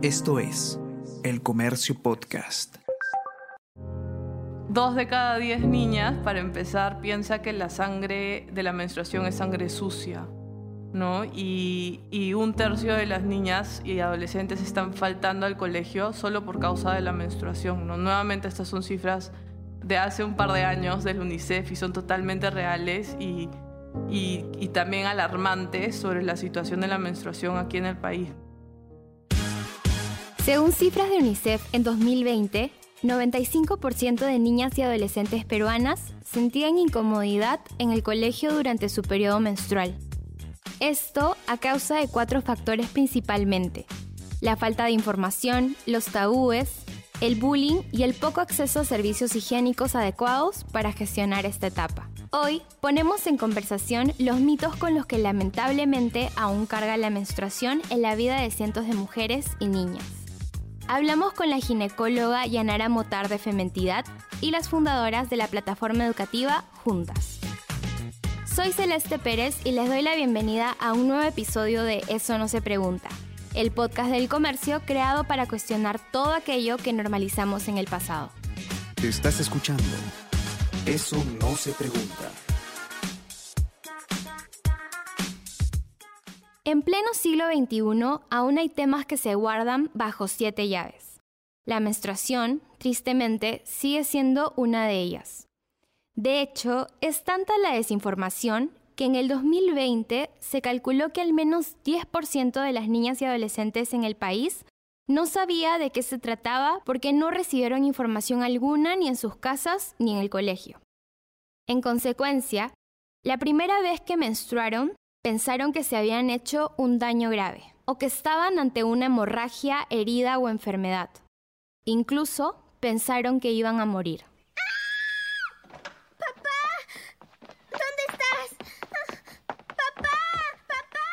Esto es El Comercio Podcast. Dos de cada diez niñas, para empezar, piensa que la sangre de la menstruación es sangre sucia, ¿no? Y, un tercio de las niñas y adolescentes están faltando al colegio solo por causa de la menstruación, ¿no? Nuevamente estas son cifras de hace un par de años del UNICEF y son totalmente reales y, y también alarmantes sobre la situación de la menstruación aquí en el país. Según cifras de UNICEF, en 2020, 95% de niñas y adolescentes peruanas sentían incomodidad en el colegio durante su periodo menstrual. Esto a causa de cuatro factores principalmente. La falta de información, los tabúes, el bullying y el poco acceso a servicios higiénicos adecuados para gestionar esta etapa. Hoy ponemos en conversación los mitos con los que lamentablemente aún carga la menstruación en la vida de cientos de mujeres y niñas. Hablamos con la ginecóloga Yanara Motar de Fementidad y las fundadoras de la plataforma educativa Juntas. Soy Celeste Pérez y les doy la bienvenida a un nuevo episodio de Eso no se pregunta, el podcast del comercio creado para cuestionar todo aquello que normalizamos en el pasado. Estás escuchando Eso no se pregunta. En pleno siglo XXI aún hay temas que se guardan bajo siete llaves. La menstruación, tristemente, sigue siendo una de ellas. De hecho, es tanta la desinformación que en el 2020 se calculó que al menos 10% de las niñas y adolescentes en el país no sabía de qué se trataba porque no recibieron información alguna ni en sus casas ni en el colegio. En consecuencia, la primera vez que menstruaron pensaron que se habían hecho un daño grave o que estaban ante una hemorragia, herida o enfermedad. Incluso pensaron que iban a morir. ¿Dónde estás? ¡Papá! ¡Papá!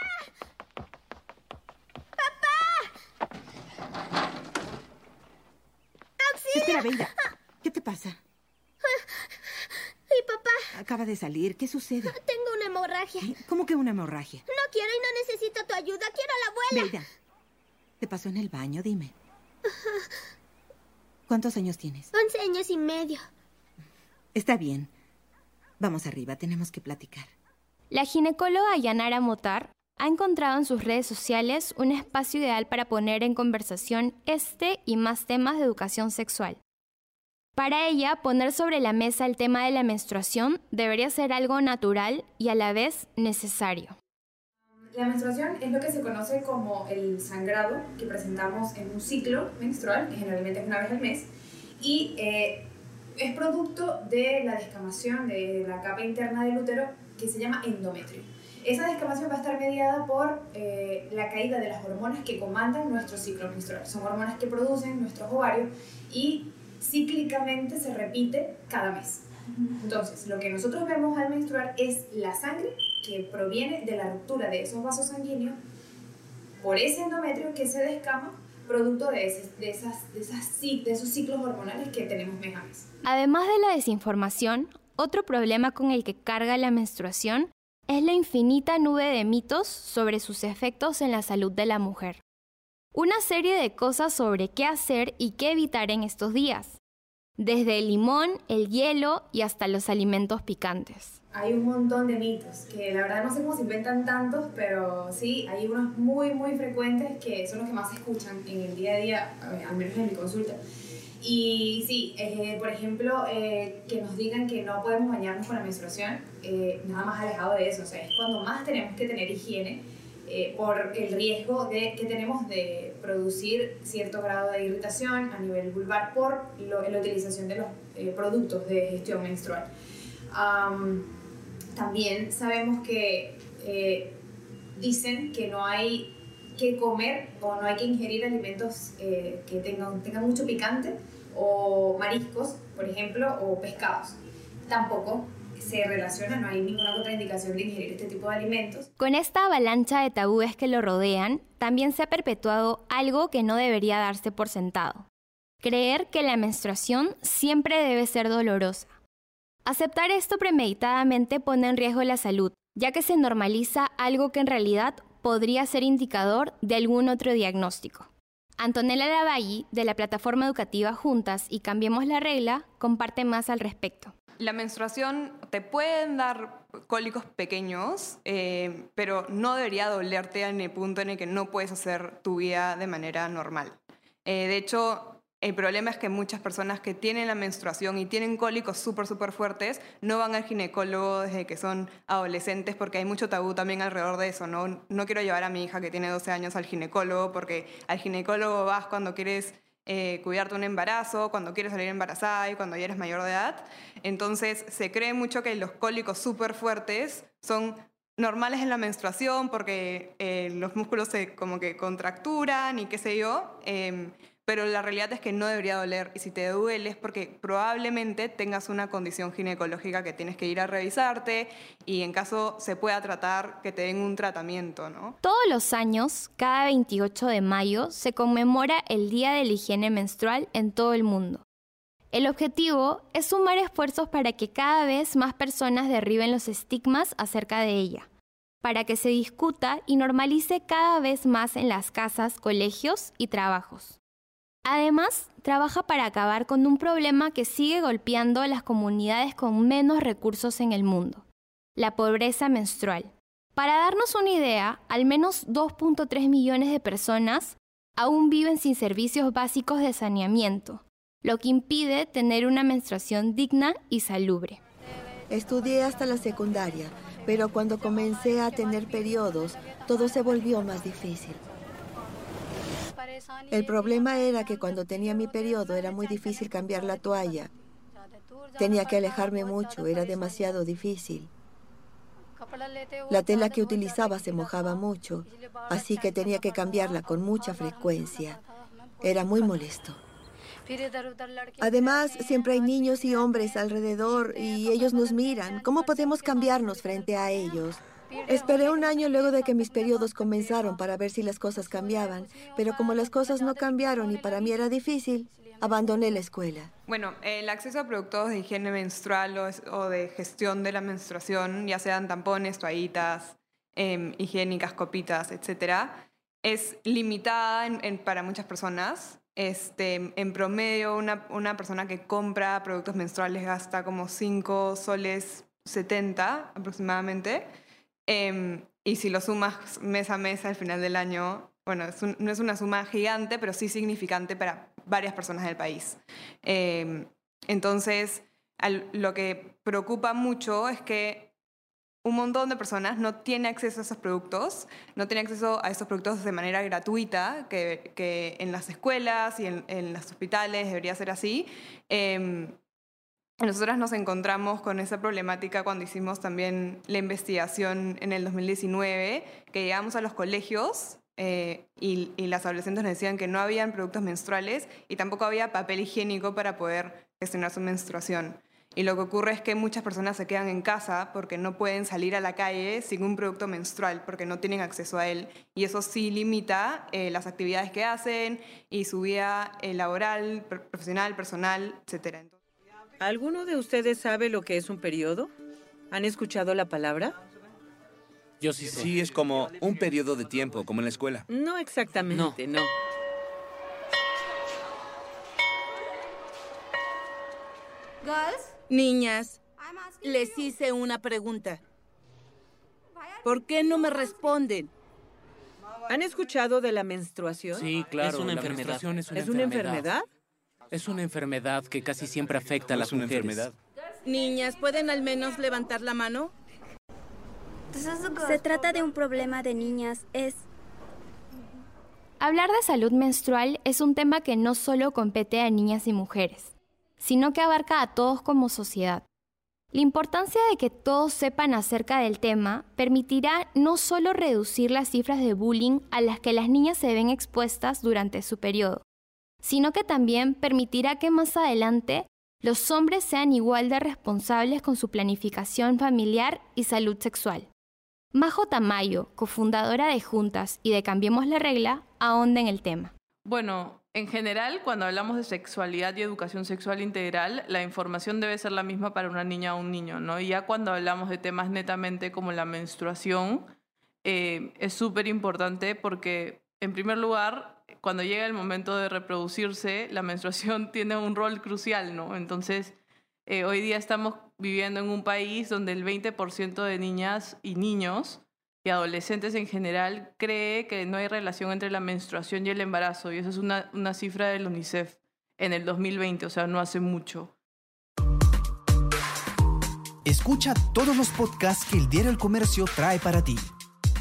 Espera, Beida. ¿Qué te pasa? Mi papá, Acaba de salir. ¿Qué sucede? Hemorragia. ¿Cómo que una hemorragia? No quiero y no necesito tu ayuda. Quiero a la abuela. Beida. ¿Te pasó en el baño? Dime. ¿Cuántos años tienes? Once años y medio. Está bien. Vamos arriba, tenemos que platicar. La ginecóloga Yanara Motar ha encontrado en sus redes sociales un espacio ideal para poner en conversación este y más temas de educación sexual. Para ella, poner sobre la mesa el tema de la menstruación debería ser algo natural y a la vez necesario. La menstruación es lo que se conoce como el sangrado que presentamos en un ciclo menstrual, que generalmente es una vez al mes, y eh, es producto de la descamación de la capa interna del útero que se llama endometrio. Esa descamación va a estar mediada por eh, la caída de las hormonas que comandan nuestro ciclo menstrual. Son hormonas que producen nuestros ovarios y cíclicamente se repite cada mes. Entonces, lo que nosotros vemos al menstruar es la sangre que proviene de la ruptura de esos vasos sanguíneos por ese endometrio que se descama producto de, ese- de, esas, de, esos ciclos hormonales que tenemos mes a mes. Además de la desinformación, otro problema con el que carga la menstruación es la infinita nube de mitos sobre sus efectos en la salud de la mujer. Una serie de cosas sobre qué hacer y qué evitar en estos días, desde el limón, el hielo y hasta los alimentos picantes. Hay un montón de mitos que la verdad no sé cómo se inventan tantos, pero sí, hay unos muy, muy frecuentes que son los que más se escuchan en el día a día, eh, al menos en mi consulta. Y sí, eh, por ejemplo, eh, que nos digan que no podemos bañarnos con la menstruación, eh, nada más alejado de eso, o sea, es cuando más tenemos que tener higiene eh, por el riesgo de, que tenemos de producir cierto grado de irritación a nivel vulvar por la utilización de los eh, productos de gestión menstrual. Am, también sabemos que eh, dicen que no hay que comer o no hay que ingerir alimentos que tengan mucho picante o mariscos, por ejemplo, o pescados. Tampoco se relaciona, no hay ninguna contraindicación de ingerir este tipo de alimentos. Con esta avalancha de tabúes que lo rodean, también se ha perpetuado algo que no debería darse por sentado. Creer que la menstruación siempre debe ser dolorosa. Aceptar esto premeditadamente pone en riesgo la salud, ya que se normaliza algo que en realidad podría ser indicador de algún otro diagnóstico. Antonella Lavalle, de la plataforma educativa Juntas y Cambiemos la Regla, comparte más al respecto. La menstruación te pueden dar cólicos pequeños, eh, pero no debería dolerte en el punto en el que no puedes hacer tu vida de manera normal. Eh, de hecho, el problema es que muchas personas que tienen la menstruación y tienen cólicos súper, súper fuertes no van al ginecólogo desde que son adolescentes porque hay mucho tabú también alrededor de eso. No, no quiero llevar a mi hija que tiene 12 años al ginecólogo porque al ginecólogo vas cuando quieres eh, cuidarte un embarazo, cuando quieres salir embarazada y cuando ya eres mayor de edad. Entonces se cree mucho que los cólicos súper fuertes son normales en la menstruación porque eh, los músculos se como que contracturan y qué sé yo. Em, pero la realidad es que no debería doler y si te duele es porque probablemente tengas una condición ginecológica que tienes que ir a revisarte y en caso se pueda tratar que te den un tratamiento, ¿no? Todos los años, cada 28 de mayo, se conmemora el Día de la Higiene Menstrual en todo el mundo. El objetivo es sumar esfuerzos para que cada vez más personas derriben los estigmas acerca de ella, para que se discuta y normalice cada vez más en las casas, colegios y trabajos. Además, trabaja para acabar con un problema que sigue golpeando a las comunidades con menos recursos en el mundo, la pobreza menstrual. Para darnos una idea, al menos 2.3 millones de personas aún viven sin servicios básicos de saneamiento, lo que impide tener una menstruación digna y salubre. Estudié hasta la secundaria, pero cuando comencé a tener periodos, todo se volvió más difícil. El problema era que cuando tenía mi periodo era muy difícil cambiar la toalla. Tenía que alejarme mucho, era demasiado difícil. La tela que utilizaba se mojaba mucho, así que tenía que cambiarla con mucha frecuencia. Era muy molesto. Además, siempre hay niños y hombres alrededor y ellos nos miran. ¿Cómo podemos cambiarnos frente a ellos? Esperé un año luego de que mis periodos comenzaron para ver si las cosas cambiaban, pero como las cosas no cambiaron y para mí era difícil, abandoné la escuela. Bueno, el acceso a productos de higiene menstrual o, de gestión de la menstruación, ya sean tampones, toallitas, em, higiénicas, copitas, etcétera, es limitada para muchas personas. Este, en promedio, una, una persona que compra productos menstruales gasta como 5 soles 70 aproximadamente. Em, y si lo sumas mes a mes al final del año, bueno, no es una suma gigante, pero sí significante para varias personas del país. Em, entonces, lo que preocupa mucho es que un montón de personas no tiene acceso a esos productos, no tiene acceso a esos productos de manera gratuita, que, que en las escuelas y en, en, los hospitales debería ser así. Eh, nosotras nos encontramos con esa problemática cuando hicimos también la investigación en el 2019, que llegamos a los colegios eh, y, las adolescentes nos decían que no habían productos menstruales y tampoco había papel higiénico para poder gestionar su menstruación. Y lo que ocurre es que muchas personas se quedan en casa porque no pueden salir a la calle sin un producto menstrual, porque no tienen acceso a él. Y eso sí limita eh, las actividades que hacen y su vida eh, laboral, profesional, personal, etc. ¿Alguno de ustedes sabe lo que es un periodo? ¿Han escuchado la palabra? Yo sí sé. Sí, es como un periodo de tiempo, como en la escuela. No exactamente, no. Niñas, les hice una pregunta. ¿Por qué no me responden? ¿Han escuchado de la menstruación? Sí, claro. Es una enfermedad. Es una, enfermedad. Es una enfermedad que casi siempre afecta a las una enfermedad. Niñas, ¿pueden al menos levantar la mano? Se trata de un problema de niñas. Es... Hablar de salud menstrual es un tema que no solo compete a niñas y mujeres, sino que abarca a todos como sociedad. La importancia de que todos sepan acerca del tema permitirá no solo reducir las cifras de bullying a las que las niñas se ven expuestas durante su periodo, sino que también permitirá que más adelante los hombres sean igual de responsables con su planificación familiar y salud sexual. Majo Tamayo, cofundadora de Juntas y de Cambiemos la Regla, ahonda en el tema. Bueno, en general, cuando hablamos de sexualidad y educación sexual integral, la información debe ser la misma para una niña o un niño, ¿no? Y ya cuando hablamos de temas netamente como la menstruación, eh, es súper importante porque, en primer lugar, cuando llega el momento de reproducirse, la menstruación tiene un rol crucial, ¿no? Entonces, eh, hoy día estamos viviendo en un país donde el 20% de niñas y niños y adolescentes en general cree que no hay relación entre la menstruación y el embarazo. Y esa es una, una cifra del UNICEF en el 2020, o sea, no hace mucho. Escucha todos los podcasts que el Diario El Comercio trae para ti.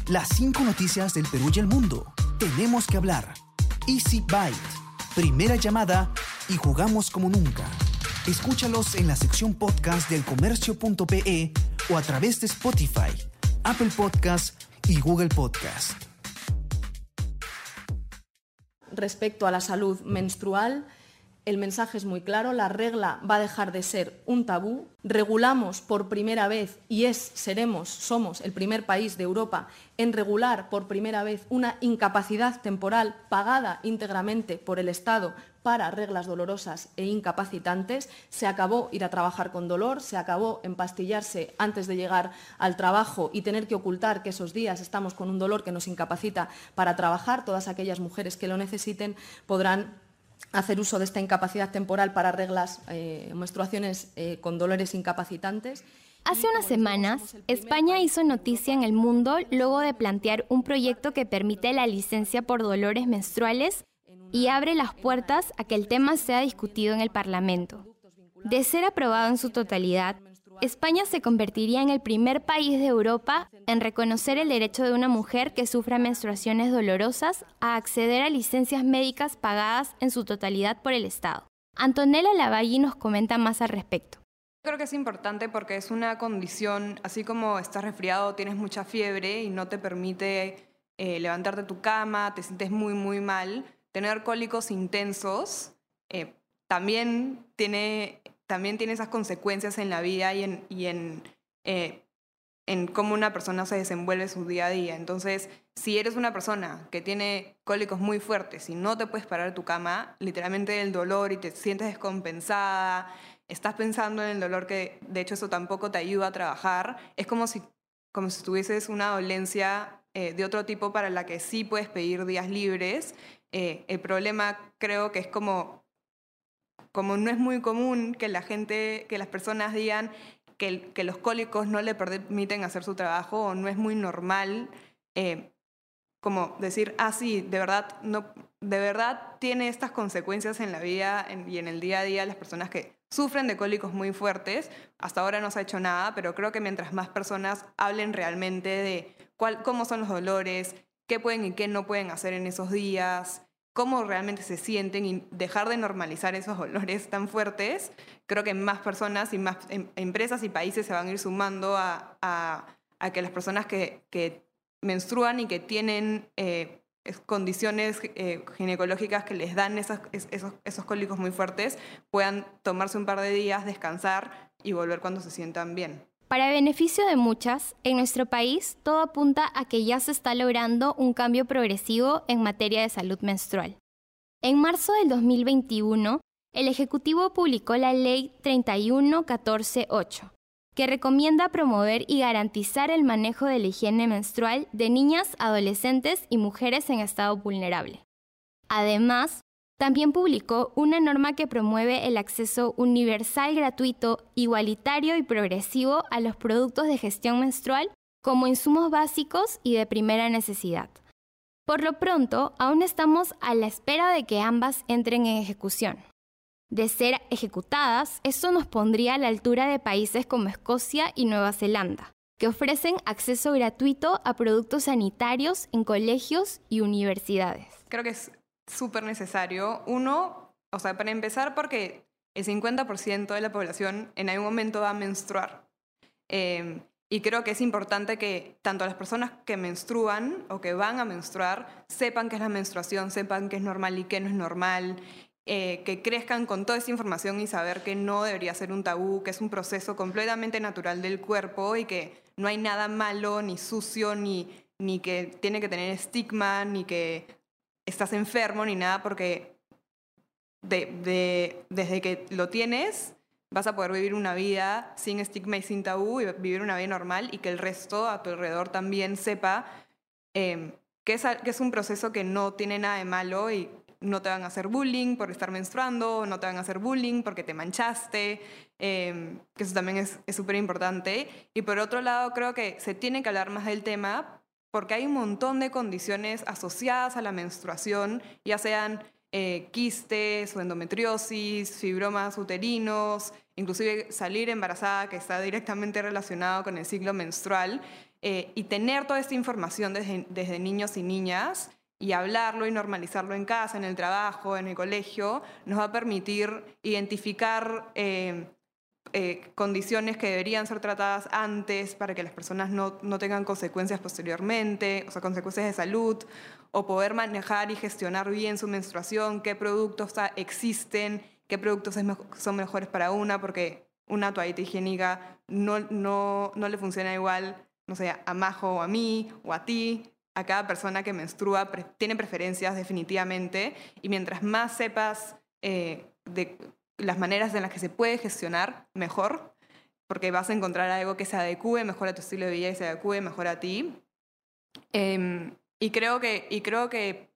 Las cinco noticias del Perú y el mundo. Tenemos que hablar. Easy Byte. Primera llamada y jugamos como nunca. Escúchalos en la sección podcast del comercio.pe o a través de Spotify, Apple Podcast y Google Podcast. Respecto a la salud menstrual, el mensaje es muy claro, la regla va a dejar de ser un tabú. Regulamos por primera vez, y es, seremos, somos el primer país de Europa en regular por primera vez una incapacidad temporal pagada íntegramente por el Estado para reglas dolorosas e incapacitantes. Se acabó ir a trabajar con dolor, se acabó empastillarse antes de llegar al trabajo y tener que ocultar que esos días estamos con un dolor que nos incapacita para trabajar. Todas aquellas mujeres que lo necesiten podrán hacer uso de esta incapacidad temporal para reglas, eh, menstruaciones eh, con dolores incapacitantes. Hace unas semanas, España hizo noticia en el mundo luego de plantear un proyecto que permite la licencia por dolores menstruales y abre las puertas a que el tema sea discutido en el Parlamento. De ser aprobado en su totalidad, España se convertiría en el primer país de Europa en reconocer el derecho de una mujer que sufra menstruaciones dolorosas a acceder a licencias médicas pagadas en su totalidad por el Estado. Antonella Lavagui nos comenta más al respecto. Creo que es importante porque es una condición, así como estás resfriado, tienes mucha fiebre y no te permite eh, levantarte de tu cama, te sientes muy, muy mal, tener cólicos intensos eh, también tiene también tiene esas consecuencias en la vida y en, y en, eh, en cómo una persona se desenvuelve su día a día. Entonces, si eres una persona que tiene cólicos muy fuertes y no te puedes parar de tu cama, literalmente el dolor y te sientes descompensada, estás pensando en el dolor que de hecho eso tampoco te ayuda a trabajar, es como si, como si tuvieses una dolencia eh, de otro tipo para la que sí puedes pedir días libres. Eh, el problema creo que es como como no es muy común que la gente, que las personas digan que, los cólicos no le permiten hacer su trabajo o no es muy normal eh, como decir, ah, sí, de verdad, no, de verdad tiene estas consecuencias en la vida y en el día a día las personas que sufren de cólicos muy fuertes. Hasta ahora no se ha hecho nada, pero creo que mientras más personas hablen realmente de cuál, cómo son los dolores, qué pueden y qué no pueden hacer en esos días, cómo realmente se sienten y dejar de normalizar esos olores tan fuertes, creo que más personas y más em, empresas y países se van a ir sumando a, que las personas que, menstruan y que tienen eh, condiciones eh, ginecológicas que les dan esos, esos cólicos muy fuertes puedan tomarse un par de días, descansar y volver cuando se sientan bien. Para beneficio de muchas, en nuestro país todo apunta a que ya se está logrando un cambio progresivo en materia de salud menstrual. En marzo del 2021, el Ejecutivo publicó la Ley 31148, que recomienda promover y garantizar el manejo de la higiene menstrual de niñas, adolescentes y mujeres en estado vulnerable. Además, también publicó una norma que promueve el acceso universal, gratuito, igualitario y progresivo a los productos de gestión menstrual como insumos básicos y de primera necesidad. Por lo pronto, aún estamos a la espera de que ambas entren en ejecución. De ser ejecutadas, esto nos pondría a la altura de países como Escocia y Nueva Zelanda, que ofrecen acceso gratuito a productos sanitarios en colegios y universidades. Creo que es súper necesario. Uno, o sea, para empezar, porque el 50% de la población en algún momento va a menstruar. Em, y creo que es importante que tanto las personas que menstruan o que van a menstruar sepan qué es la menstruación, sepan qué es normal y qué no es normal, eh, que crezcan con toda esa información y saber que no debería ser un tabú, que es un proceso completamente natural del cuerpo y que no hay nada malo ni sucio ni, ni que tiene que tener estigma ni que estás enfermo ni nada, porque desde que lo tienes vas a poder vivir una vida sin estigma y sin tabú y vivir una vida normal y que el resto a tu alrededor también sepa em, que es, que es un proceso que no tiene nada de malo y no te van a hacer bullying por estar menstruando, no te van a hacer bullying porque te manchaste, em, que eso también es súper importante. Y por otro lado, creo que se tiene que hablar más del tema porque hay un montón de condiciones asociadas a la menstruación, ya sean eh, quistes o endometriosis, fibromas uterinos, inclusive salir embarazada, que está directamente relacionado con el ciclo menstrual, eh, y tener toda esta información desde, desde niños y niñas y hablarlo y normalizarlo en casa, en el trabajo, en el colegio, nos va a permitir identificar eh, eh, condiciones que deberían ser tratadas antes para que las personas no, no, tengan consecuencias posteriormente, o sea, consecuencias de salud, o poder manejar y gestionar bien su menstruación, qué productos existen, qué productos son mejores para una, porque una toallita higiénica no, no, no le funciona igual, no sé, a Majo o a mí o a ti, a cada persona que menstrua tiene preferencias definitivamente y mientras más sepas eh, de las maneras en las que se puede gestionar, mejor, porque vas a encontrar algo que se adecue mejor a tu estilo de vida y se adecue mejor a ti. Em, y, creo que, y creo que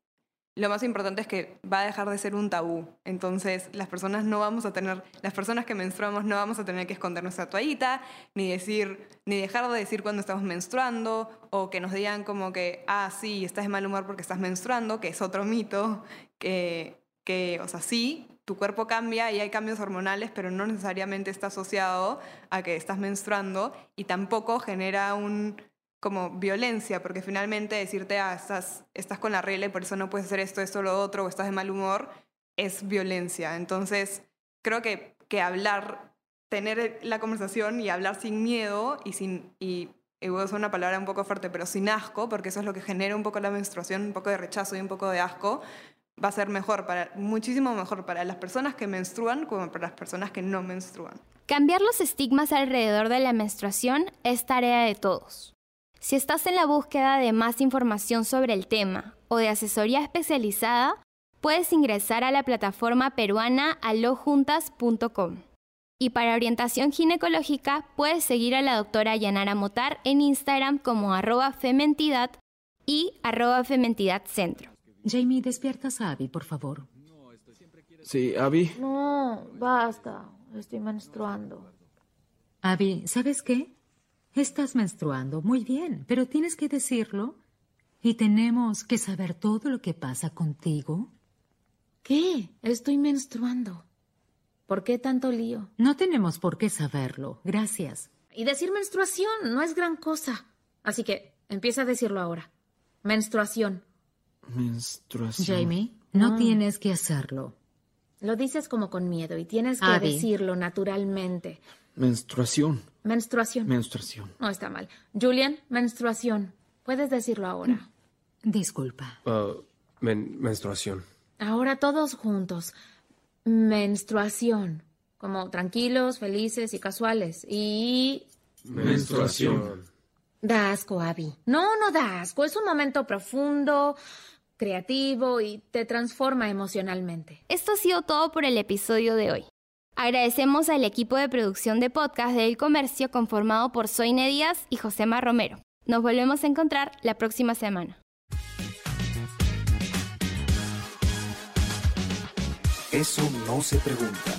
lo más importante es que va a dejar de ser un tabú. Entonces, las personas no vamos a tener, las personas que menstruamos no vamos a tener que esconder nuestra toallita, ni decir, ni dejar de decir cuando estamos menstruando, o que nos digan como que, ah, sí, estás de mal humor porque estás menstruando, que es otro mito, que, que, o sea, sí, tu cuerpo cambia y hay cambios hormonales, pero no necesariamente está asociado a que estás menstruando y tampoco genera un como violencia, porque finalmente decirte, ah, estás, estás con la regla y por eso no puedes hacer esto, esto, lo otro, o estás de mal humor, es violencia. Entonces, creo que, que hablar, tener la conversación y hablar sin miedo y sin, y, y voy a usar una palabra un poco fuerte, pero sin asco, porque eso es lo que genera un poco la menstruación, un poco de rechazo y un poco de asco, va a ser mejor, para, muchísimo mejor para las personas que menstruan como para las personas que no menstruan. Cambiar los estigmas alrededor de la menstruación es tarea de todos. Si estás en la búsqueda de más información sobre el tema o de asesoría especializada, puedes ingresar a la plataforma peruana alojuntas.com. Y para orientación ginecológica, puedes seguir a la doctora Yanara Motar en Instagram como arroba fementidad y arroba fementidadcentro. Jamie, despiertas a Abby, por favor. Sí, Abby. No, basta. Estoy menstruando. Abby, ¿sabes qué? Estás menstruando, muy bien, pero tienes que decirlo. Y tenemos que saber todo lo que pasa contigo. ¿Qué? Estoy menstruando. ¿Por qué tanto lío? No tenemos por qué saberlo. Gracias. Y decir menstruación no es gran cosa. Así que empieza a decirlo ahora. Menstruación. Menstruación. Jamie, no tienes que hacerlo. Lo dices como con miedo y tienes que decirlo naturalmente. Menstruación. Menstruación. Menstruación. No está mal. Julian, menstruación. Puedes decirlo ahora. Disculpa. Uh, menstruación. Ahora todos juntos. Menstruación. Como tranquilos, felices y casuales. Y... Menstruación. Da asco, Abby. No, no da asco. Es un momento profundo, creativo y te transforma emocionalmente. Esto ha sido todo por el episodio de hoy. Agradecemos al equipo de producción de podcast de El Comercio conformado por Soine Díaz y Josema Romero. Nos volvemos a encontrar la próxima semana. Eso no se pregunta.